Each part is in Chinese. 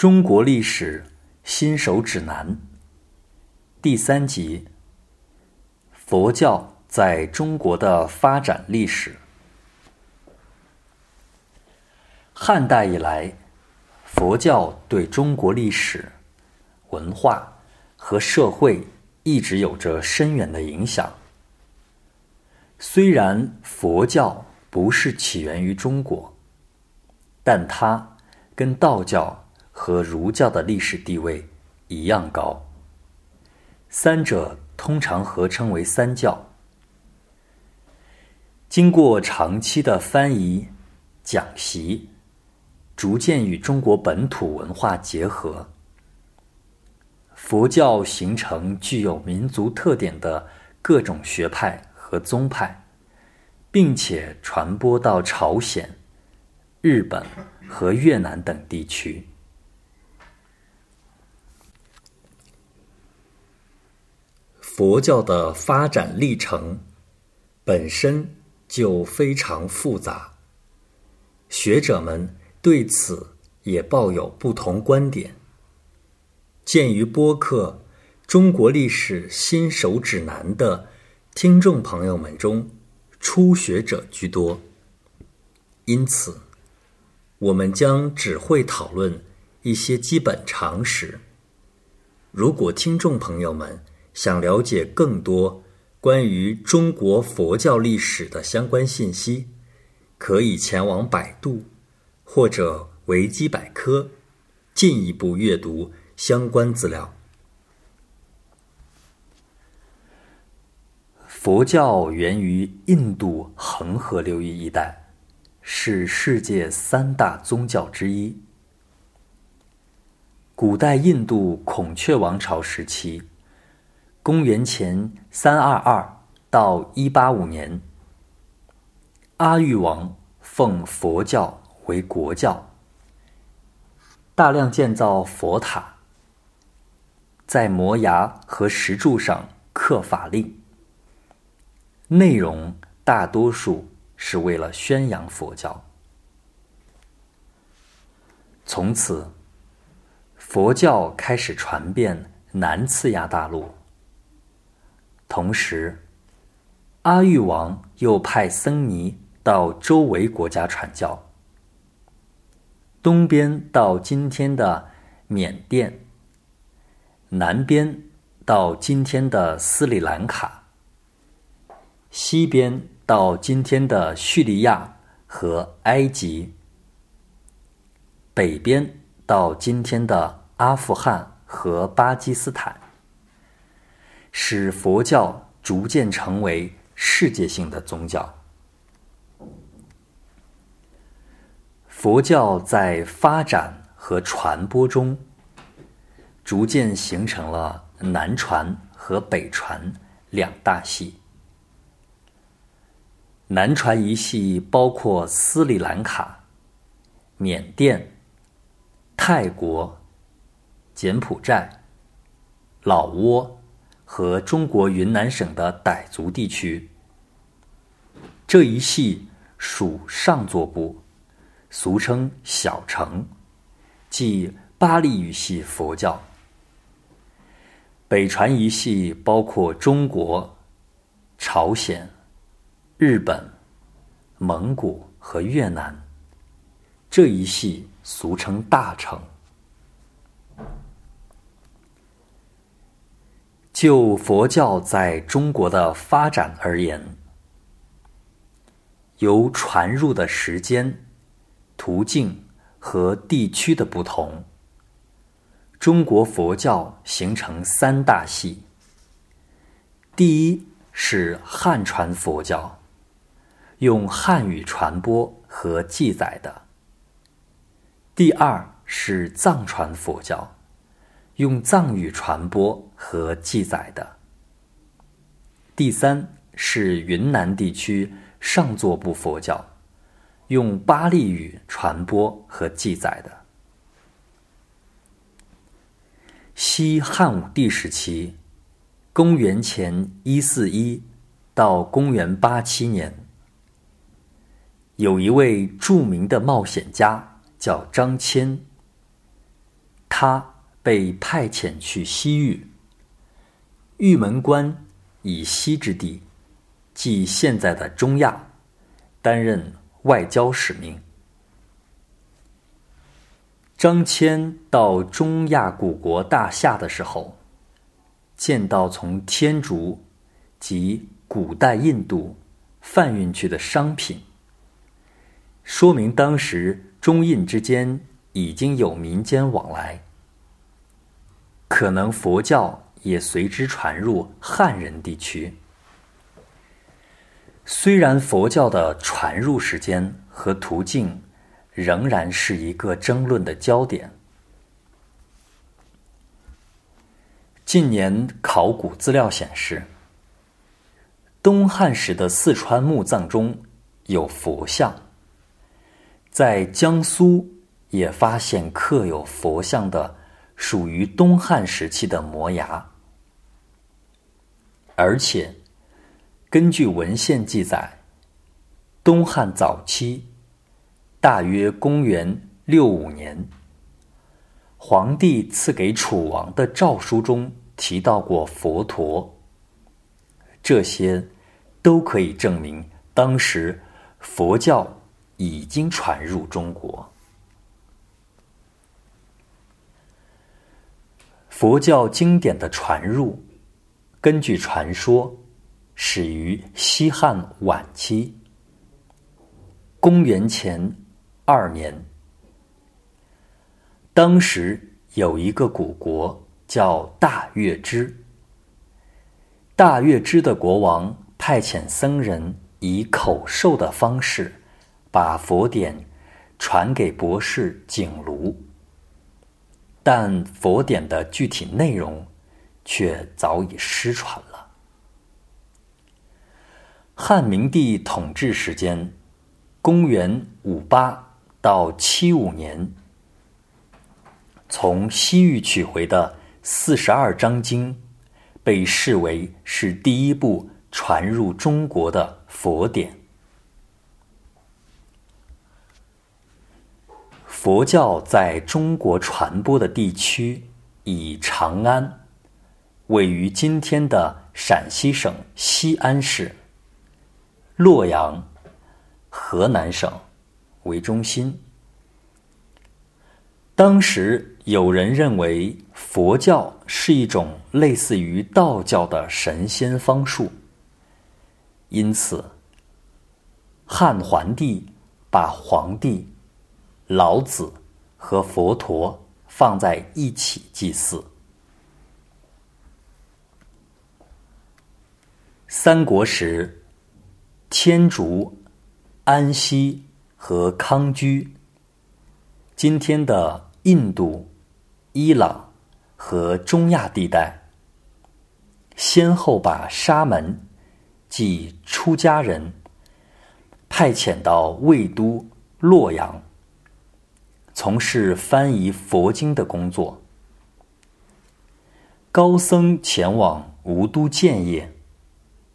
中国历史新手指南第三集：佛教在中国的发展历史。汉代以来，佛教对中国历史、文化和社会一直有着深远的影响。虽然佛教不是起源于中国，但它跟道教。和儒教的历史地位一样高，三者通常合称为三教。经过长期的翻译、讲习，逐渐与中国本土文化结合，佛教形成具有民族特点的各种学派和宗派，并且传播到朝鲜、日本和越南等地区。佛教的发展历程本身就非常复杂，学者们对此也抱有不同观点。鉴于播客《中国历史新手指南》的听众朋友们中初学者居多，因此我们将只会讨论一些基本常识。如果听众朋友们，想了解更多关于中国佛教历史的相关信息，可以前往百度或者维基百科，进一步阅读相关资料。佛教源于印度恒河流域一带，是世界三大宗教之一。古代印度孔雀王朝时期。公元前三二二到一八五年，阿育王奉佛教为国教，大量建造佛塔，在摩崖和石柱上刻法令，内容大多数是为了宣扬佛教。从此，佛教开始传遍南次亚大陆。同时，阿育王又派僧尼到周围国家传教，东边到今天的缅甸，南边到今天的斯里兰卡，西边到今天的叙利亚和埃及，北边到今天的阿富汗和巴基斯坦。使佛教逐渐成为世界性的宗教。佛教在发展和传播中，逐渐形成了南传和北传两大系。南传一系包括斯里兰卡、缅甸、泰国、柬埔寨、老挝。和中国云南省的傣族地区，这一系属上座部，俗称小乘，即巴利语系佛教。北传一系包括中国、朝鲜、日本、蒙古和越南，这一系俗称大乘。就佛教在中国的发展而言，由传入的时间、途径和地区的不同，中国佛教形成三大系。第一是汉传佛教，用汉语传播和记载的；第二是藏传佛教。用藏语传播和记载的。第三是云南地区上座部佛教，用巴利语传播和记载的。西汉武帝时期，公元前一四一到公元八七年，有一位著名的冒险家叫张骞。他被派遣去西域，玉门关以西之地，即现在的中亚，担任外交使命。张骞到中亚古国大夏的时候，见到从天竺及古代印度贩运去的商品，说明当时中印之间。已经有民间往来，可能佛教也随之传入汉人地区。虽然佛教的传入时间和途径仍然是一个争论的焦点。近年考古资料显示，东汉时的四川墓葬中有佛像，在江苏。也发现刻有佛像的，属于东汉时期的摩崖，而且根据文献记载，东汉早期，大约公元六五年，皇帝赐给楚王的诏书中提到过佛陀，这些都可以证明当时佛教已经传入中国。佛教经典的传入，根据传说，始于西汉晚期，公元前二年。当时有一个古国叫大月支，大月支的国王派遣僧人以口授的方式，把佛典传给博士景庐。但佛典的具体内容，却早已失传了。汉明帝统治时间，公元五八到七五年，从西域取回的四十二章经，被视为是第一部传入中国的佛典。佛教在中国传播的地区，以长安位于今天的陕西省西安市、洛阳、河南省为中心。当时有人认为佛教是一种类似于道教的神仙方术，因此汉桓帝把皇帝。老子和佛陀放在一起祭祀。三国时，天竺、安息和康居（今天的印度、伊朗和中亚地带）先后把沙门即出家人派遣到魏都洛阳。从事翻译佛经的工作。高僧前往吴都建业，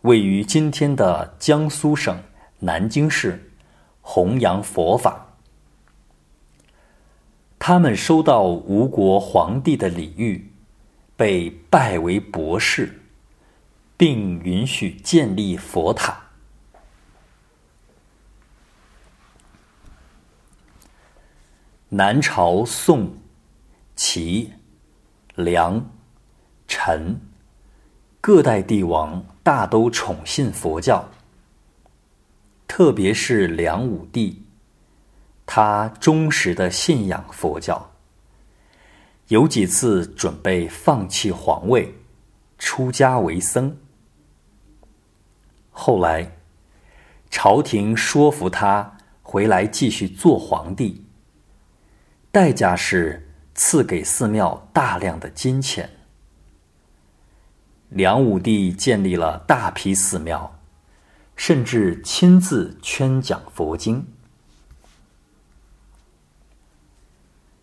位于今天的江苏省南京市，弘扬佛法。他们收到吴国皇帝的礼遇，被拜为博士，并允许建立佛塔。南朝宋、齐、梁、陈各代帝王大都宠信佛教，特别是梁武帝，他忠实的信仰佛教，有几次准备放弃皇位，出家为僧。后来，朝廷说服他回来继续做皇帝。代价是赐给寺庙大量的金钱。梁武帝建立了大批寺庙，甚至亲自圈讲佛经。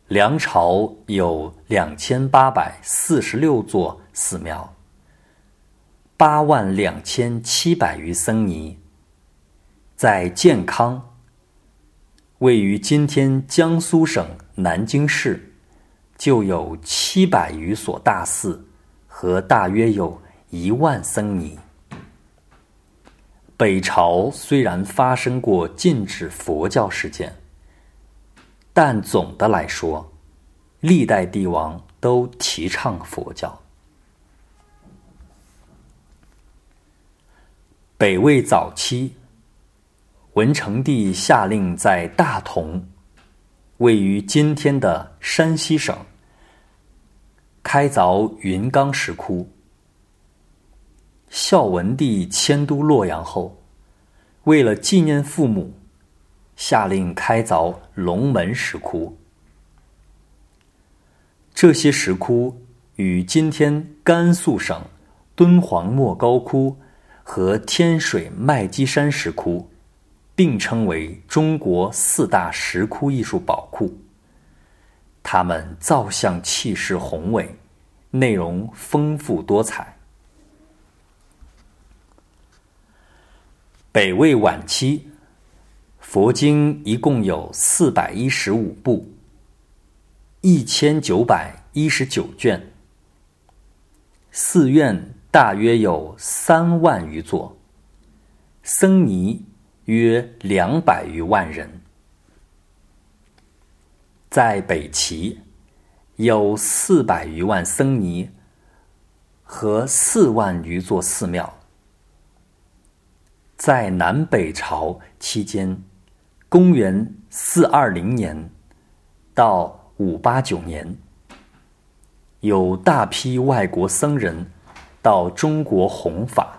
梁朝有两千八百四十六座寺庙，八万两千七百余僧尼，在建康。位于今天江苏省南京市，就有七百余所大寺和大约有一万僧尼。北朝虽然发生过禁止佛教事件，但总的来说，历代帝王都提倡佛教。北魏早期，文成帝下令在大同（位于今天的山西省）开凿云冈石窟。孝文帝迁都洛阳后，为了纪念父母，下令开凿龙门石窟。这些石窟与今天甘肃省敦煌莫高窟。和天水麦积山石窟并称为中国四大石窟艺术宝库。它们造像气势宏伟，内容丰富多彩。北魏晚期，佛经一共有四百一十五部，一千九百一十九卷，寺院。大约有三万余座，僧尼约两百余万人。在北齐，有四百余万僧尼和四万余座寺庙。在南北朝期间，公元四二零年到五八九年，有大批外国僧人。到中国弘法，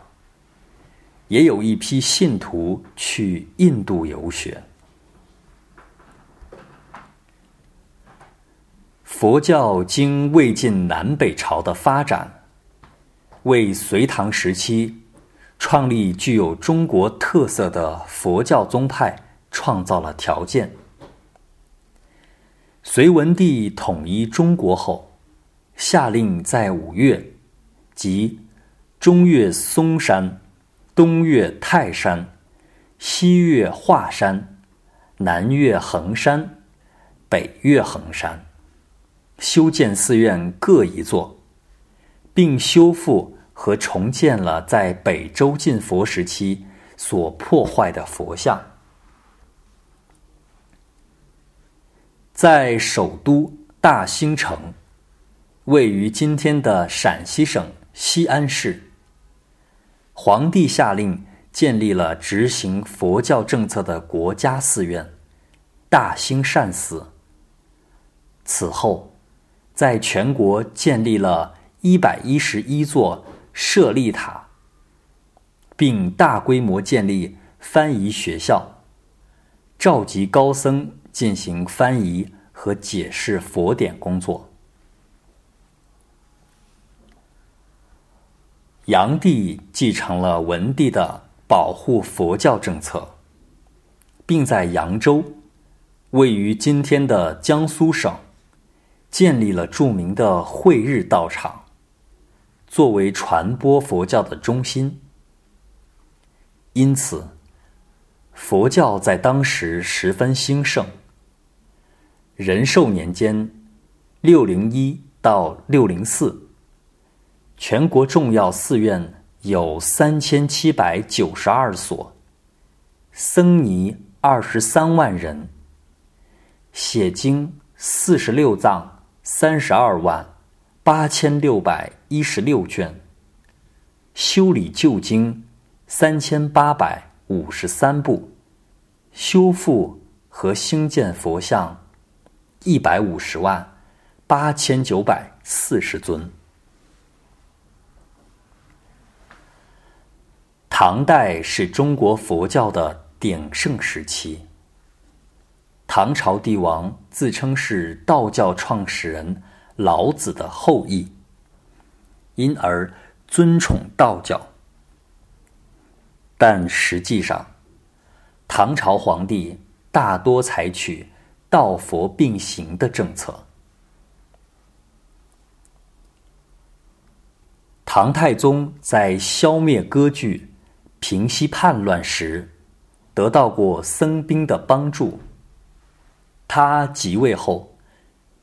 也有一批信徒去印度游学。佛教经魏晋南北朝的发展，为隋唐时期创立具有中国特色的佛教宗派创造了条件。隋文帝统一中国后，下令在五岳。即中岳嵩山、东岳泰山、西岳华山、南岳衡山、北岳衡山，修建寺院各一座，并修复和重建了在北周晋佛时期所破坏的佛像。在首都大兴城，位于今天的陕西省。西安市皇帝下令建立了执行佛教政策的国家寺院——大兴善寺。此后，在全国建立了一百一十一座舍利塔，并大规模建立翻译学校，召集高僧进行翻译和解释佛典工作。炀帝继承了文帝的保护佛教政策，并在扬州（位于今天的江苏省）建立了著名的慧日道场，作为传播佛教的中心。因此，佛教在当时十分兴盛。仁寿年间（六零一到六零四）。全国重要寺院有三千七百九十二所，僧尼二十三万人，写经四十六藏三十二万八千六百一十六卷，修理旧经三千八百五十三部，修复和兴建佛像一百五十万八千九百四十尊。唐代是中国佛教的鼎盛时期。唐朝帝王自称是道教创始人老子的后裔，因而尊崇道教。但实际上，唐朝皇帝大多采取道佛并行的政策。唐太宗在消灭割据。平息叛乱时，得到过僧兵的帮助。他即位后，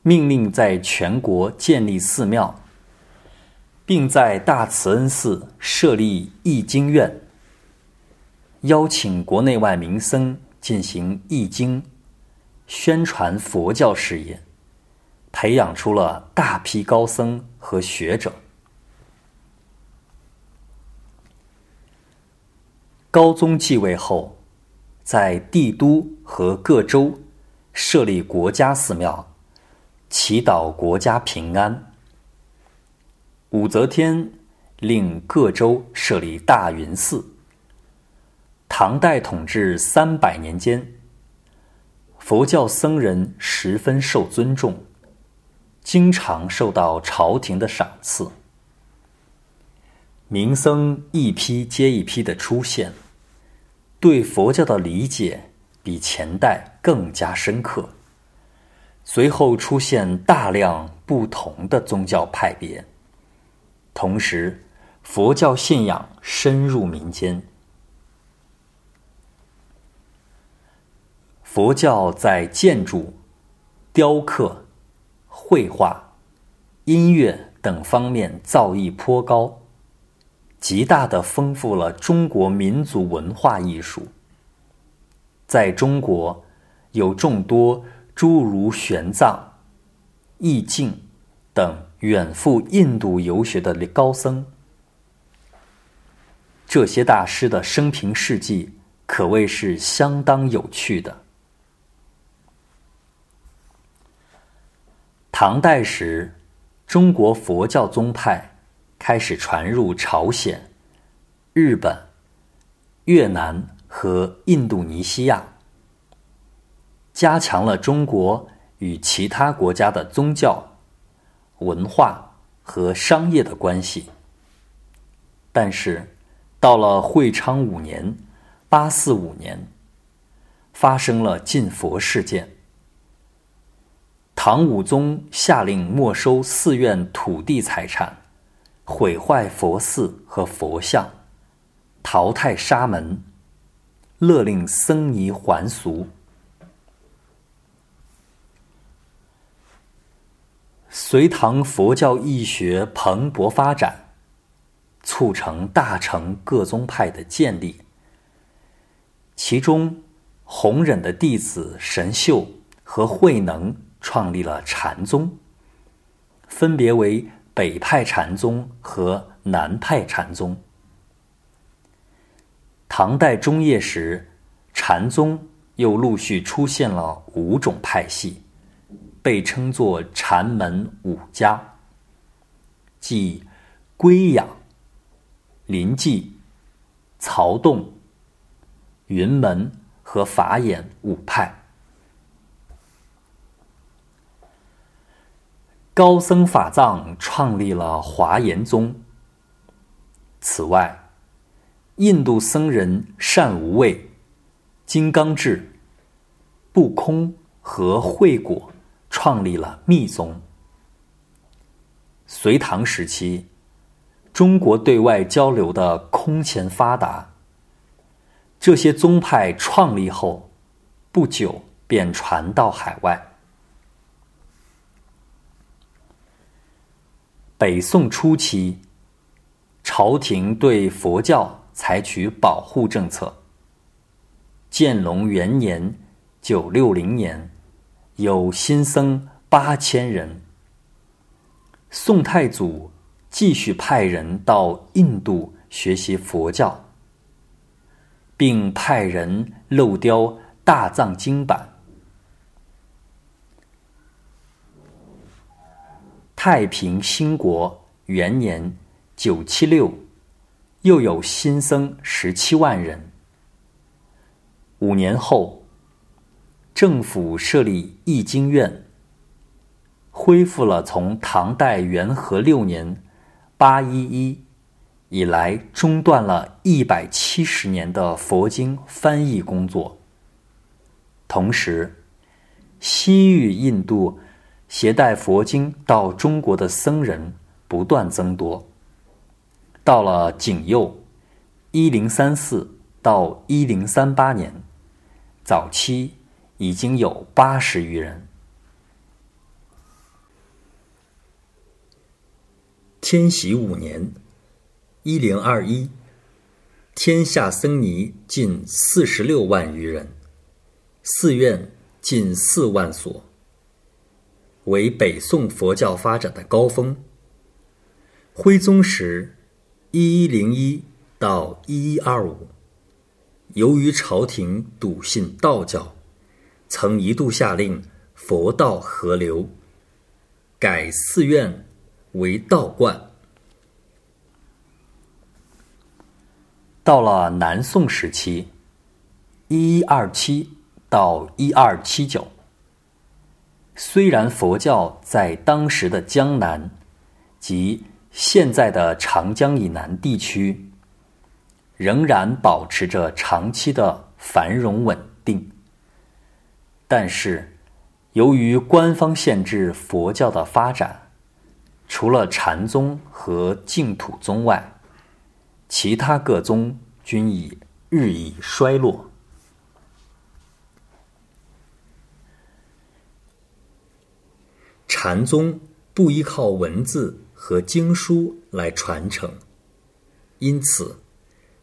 命令在全国建立寺庙，并在大慈恩寺设立译经院，邀请国内外名僧进行译经、宣传佛教事业，培养出了大批高僧和学者。高宗继位后，在帝都和各州设立国家寺庙，祈祷国家平安。武则天令各州设立大云寺。唐代统治三百年间，佛教僧人十分受尊重，经常受到朝廷的赏赐，名僧一批接一批的出现。对佛教的理解比前代更加深刻。随后出现大量不同的宗教派别，同时佛教信仰深入民间。佛教在建筑、雕刻、绘画、音乐等方面造诣颇高。极大的丰富了中国民族文化艺术。在中国，有众多诸如玄奘、易净等远赴印度游学的高僧。这些大师的生平事迹可谓是相当有趣的。唐代时，中国佛教宗派。开始传入朝鲜、日本、越南和印度尼西亚，加强了中国与其他国家的宗教、文化和商业的关系。但是，到了会昌五年（八四五年），发生了禁佛事件。唐武宗下令没收寺院土地财产。毁坏佛寺和佛像，淘汰沙门，勒令僧尼还俗。隋唐佛教义学蓬勃发展，促成大乘各宗派的建立。其中，弘忍的弟子神秀和慧能创立了禅宗，分别为。北派禅宗和南派禅宗。唐代中叶时，禅宗又陆续出现了五种派系，被称作禅门五家，即归养、临济、曹洞、云门和法眼五派。高僧法藏创立了华严宗。此外，印度僧人善无畏、金刚智、不空和慧果创立了密宗。隋唐时期，中国对外交流的空前发达。这些宗派创立后，不久便传到海外。北宋初期，朝廷对佛教采取保护政策。建隆元年（九六零年），有新僧八千人。宋太祖继续派人到印度学习佛教，并派人镂雕大藏经版。太平兴国元年（九七六），又有新僧十七万人。五年后，政府设立译经院，恢复了从唐代元和六年（八一一）以来中断了一百七十年的佛经翻译工作。同时，西域印度。携带佛经到中国的僧人不断增多。到了景佑一零三四到一零三八年早期已经有八十余人。天禧五年一零二一天下僧尼近四十六万余人寺院近四万所。为北宋佛教发展的高峰。徽宗时（一一零一到一一二五），由于朝廷笃信道教，曾一度下令佛道合流，改寺院。为道观。到了南宋时期，一一二七到一二七九，虽然佛教在当时的江南及现在的长江以南地区，仍然保持着长期的繁荣稳定，但是由于官方限制佛教的发展。除了禅宗和净土宗外，其他各宗均已日益衰落。禅宗不依靠文字和经书来传承，因此，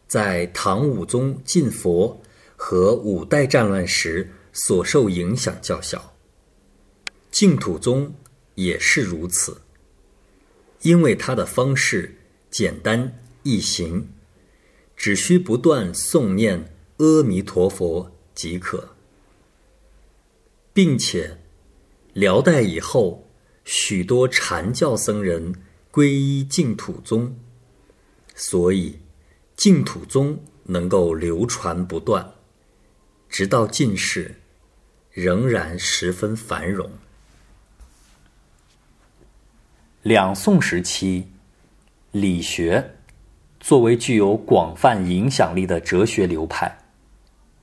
在唐武宗禁佛和五代战乱时所受影响较小。净土宗也是如此。因为它的方式简单易行，只需不断诵念阿弥陀佛即可，并且辽代以后许多禅教僧人皈依净土宗，所以净土宗能够流传不断，直到近世仍然十分繁荣。两宋时期，理学作为具有广泛影响力的哲学流派，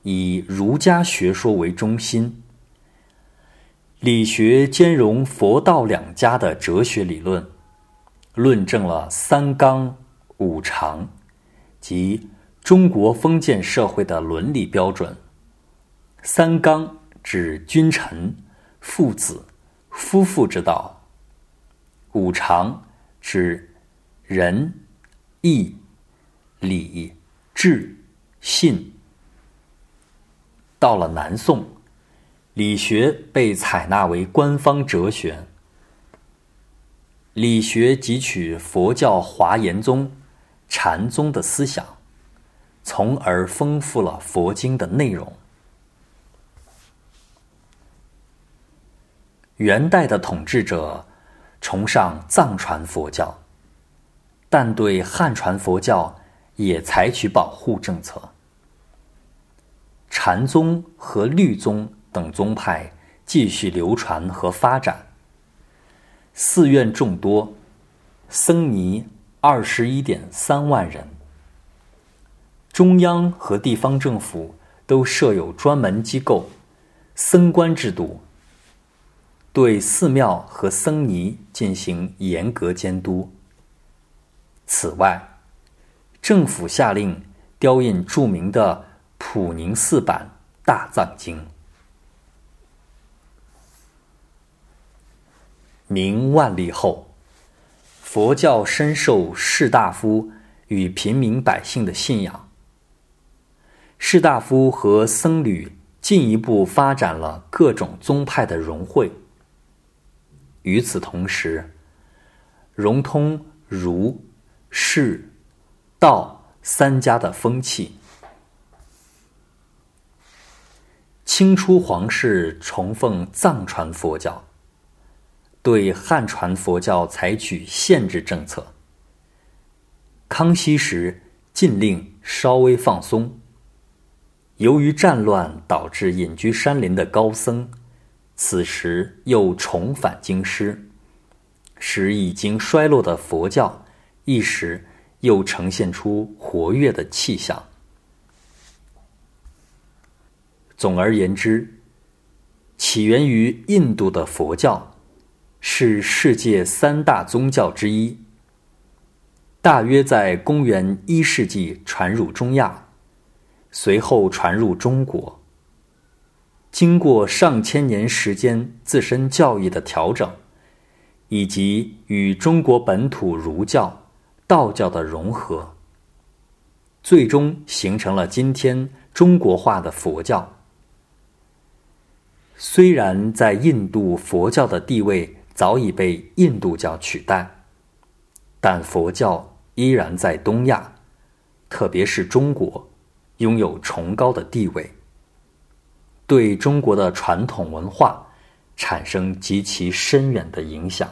以儒家学说为中心。理学兼容佛道两家的哲学理论，论证了三纲五常及中国封建社会的伦理标准。三纲指君臣、父子、夫妇之道。五常指仁、义、礼、智、信。到了南宋，理学被采纳为官方哲学。理学汲取佛教华严宗、禅宗的思想，从而丰富了佛经的内容。元代的统治者。崇尚藏传佛教，但对汉传佛教也采取保护政策。禅宗和律宗等宗派继续流传和发展，寺院众多，僧尼二十一点三万人。中央和地方政府都设有专门机构，僧官制度。对寺庙和僧尼进行严格监督。此外，政府下令雕印著名的普宁寺版《大藏经》。明万历后，佛教深受士大夫与平民百姓的信仰，士大夫和僧侣进一步发展了各种宗派的融汇。与此同时，融通儒、释、道三家的风气。清初皇室崇奉藏传佛教，对汉传佛教采取限制政策。康熙时禁令稍微放松。由于战乱导致隐居山林的高僧。此时又重返京师，使已经衰落的佛教一时又呈现出活跃的气象。总而言之，起源于印度的佛教是世界三大宗教之一。大约在公元一世纪传入中亚，随后传入中国。经过上千年时间自身教义的调整，以及与中国本土儒教、道教的融合，最终形成了今天中国化的佛教。虽然在印度佛教的地位早已被印度教取代，但佛教依然在东亚，特别是中国，拥有崇高的地位，对中国的传统文化产生极其深远的影响。